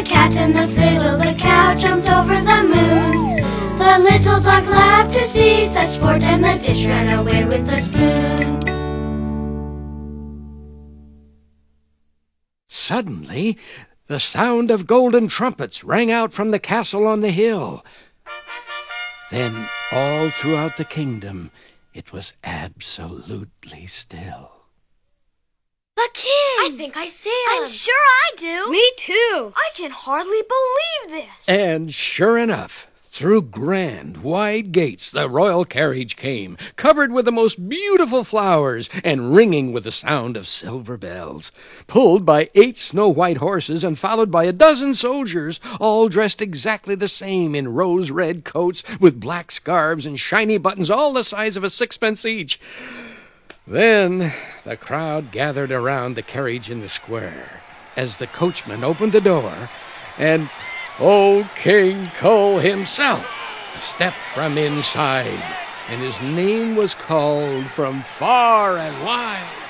the cat and the fiddle, the cow jumped over the moon. The little dog laughed to see such sport, and the dish ran away with the spoon. Suddenly, the sound of golden trumpets rang out from the castle on the hill. Then, all throughout the kingdom, it was absolutely still. The king! I think I see him. I'm sure I do. Me too. I can hardly believe this. And sure enough, through grand, wide gates the royal carriage came, covered with the most beautiful flowers and ringing with the sound of silver bells, pulled by eight snow white horses and followed by a dozen soldiers, all dressed exactly the same in rose red coats with black scarves and shiny buttons all the size of a sixpence each. Then the crowd gathered around the carriage in the square as the coachman opened the door and old King Cole himself stepped from inside, and his name was called from far and wide.